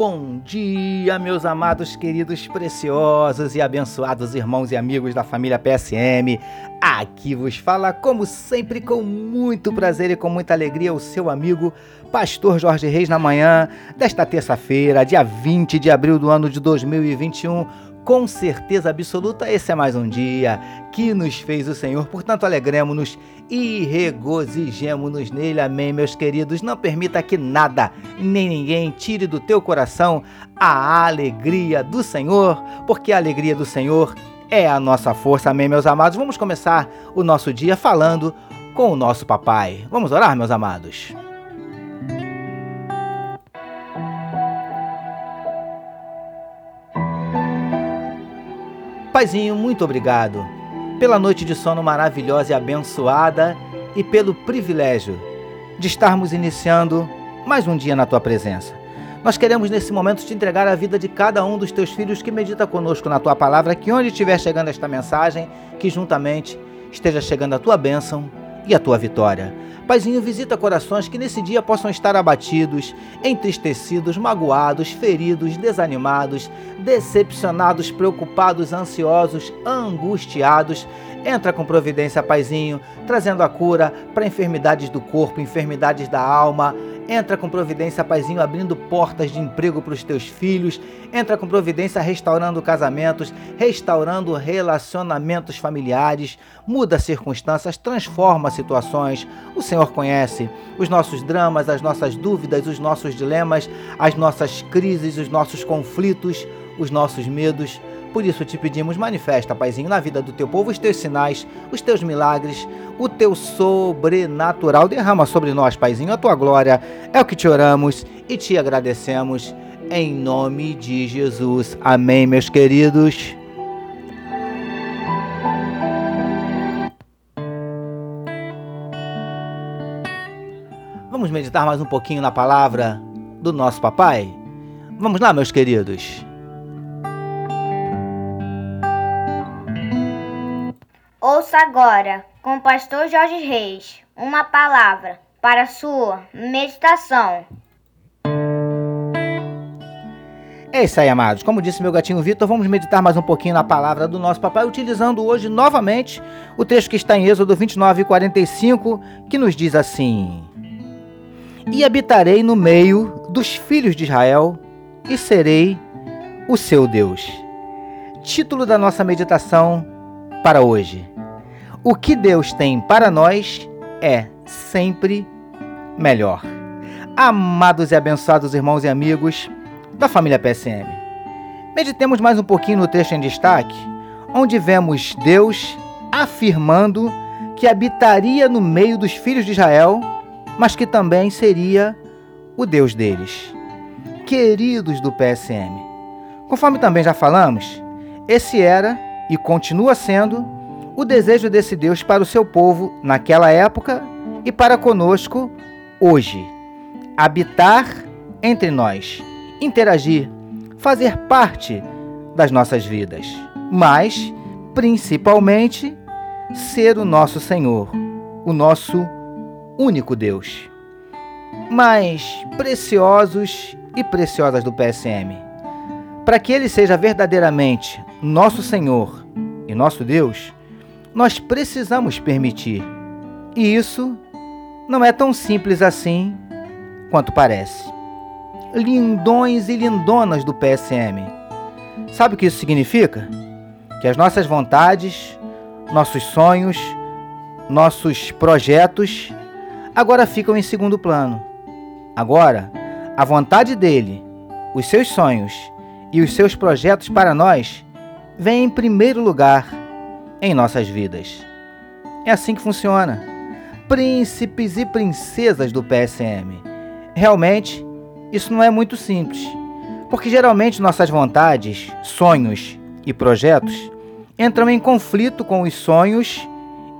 Bom dia, meus amados, queridos, preciosos e abençoados irmãos e amigos da família PSM. Aqui vos fala, como sempre, com muito prazer e com muita alegria, o seu amigo Pastor Jorge Reis na manhã desta terça-feira, dia 20 de abril do ano de 2021 com certeza absoluta, esse é mais um dia que nos fez o Senhor, portanto, alegremos-nos e regozijemos-nos nele. Amém, meus queridos. Não permita que nada nem ninguém tire do teu coração a alegria do Senhor, porque a alegria do Senhor é a nossa força. Amém, meus amados. Vamos começar o nosso dia falando com o nosso papai. Vamos orar, meus amados. Paizinho, muito obrigado pela noite de sono maravilhosa e abençoada e pelo privilégio de estarmos iniciando mais um dia na tua presença. Nós queremos nesse momento te entregar a vida de cada um dos teus filhos que medita conosco na tua palavra, que onde estiver chegando esta mensagem, que juntamente esteja chegando a tua bênção e a tua vitória. Paizinho, visita corações que nesse dia possam estar abatidos, entristecidos, magoados, feridos, desanimados, decepcionados, preocupados, ansiosos, angustiados. Entra com providência, Paizinho, trazendo a cura para enfermidades do corpo, enfermidades da alma, Entra com providência, paizinho, abrindo portas de emprego para os teus filhos. Entra com providência, restaurando casamentos, restaurando relacionamentos familiares. Muda circunstâncias, transforma situações. O Senhor conhece os nossos dramas, as nossas dúvidas, os nossos dilemas, as nossas crises, os nossos conflitos, os nossos medos. Por isso te pedimos, manifesta, Paizinho, na vida do teu povo os teus sinais, os teus milagres, o teu sobrenatural. Derrama sobre nós, Paizinho, a tua glória. É o que te oramos e te agradecemos. Em nome de Jesus. Amém, meus queridos. Vamos meditar mais um pouquinho na palavra do nosso papai? Vamos lá, meus queridos. Ouça agora, com o pastor Jorge Reis, uma palavra para sua meditação. É isso aí, amados. Como disse meu gatinho Vitor, vamos meditar mais um pouquinho na palavra do nosso papai, utilizando hoje novamente o texto que está em Êxodo 29 e 45, que nos diz assim: E habitarei no meio dos filhos de Israel e serei o seu Deus. Título da nossa meditação para hoje. O que Deus tem para nós é sempre melhor. Amados e abençoados irmãos e amigos da família PSM, meditemos mais um pouquinho no texto em destaque, onde vemos Deus afirmando que habitaria no meio dos filhos de Israel, mas que também seria o Deus deles. Queridos do PSM, conforme também já falamos, esse era e continua sendo o desejo desse Deus para o seu povo naquela época e para conosco hoje. Habitar entre nós, interagir, fazer parte das nossas vidas, mas principalmente ser o nosso Senhor, o nosso único Deus. Mas preciosos e preciosas do PSM, para que ele seja verdadeiramente nosso Senhor e nosso Deus, nós precisamos permitir. E isso não é tão simples assim quanto parece. Lindões e lindonas do PSM. Sabe o que isso significa? Que as nossas vontades, nossos sonhos, nossos projetos agora ficam em segundo plano. Agora, a vontade dele, os seus sonhos e os seus projetos para nós vem em primeiro lugar em nossas vidas. É assim que funciona. Príncipes e princesas do PSM. Realmente, isso não é muito simples, porque geralmente nossas vontades, sonhos e projetos entram em conflito com os sonhos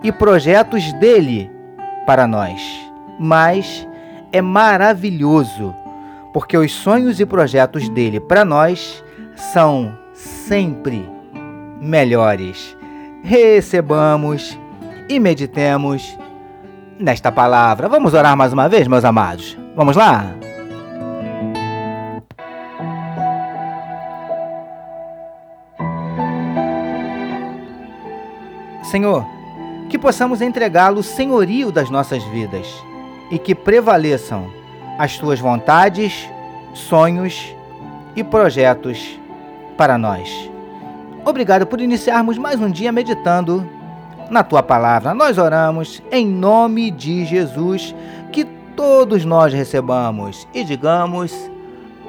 e projetos dele para nós. Mas é maravilhoso, porque os sonhos e projetos dele para nós são sempre melhores recebamos e meditemos nesta palavra. Vamos orar mais uma vez, meus amados? Vamos lá? Senhor, que possamos entregá-lo o senhorio das nossas vidas e que prevaleçam as tuas vontades, sonhos e projetos para nós. Obrigado por iniciarmos mais um dia meditando na tua palavra. Nós oramos em nome de Jesus, que todos nós recebamos e digamos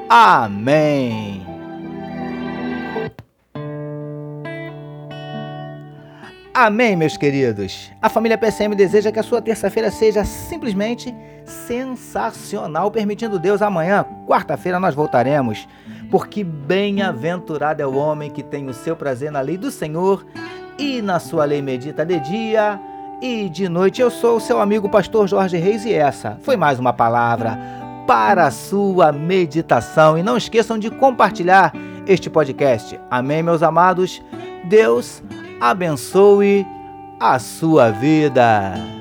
amém. Amém, meus queridos. A família PCM deseja que a sua terça-feira seja simplesmente sensacional. Permitindo Deus, amanhã, quarta-feira, nós voltaremos. Porque bem-aventurado é o homem que tem o seu prazer na lei do Senhor e na sua lei medita de dia e de noite. Eu sou o seu amigo pastor Jorge Reis e essa foi mais uma palavra para a sua meditação. E não esqueçam de compartilhar este podcast. Amém, meus amados. Deus abençoe a sua vida.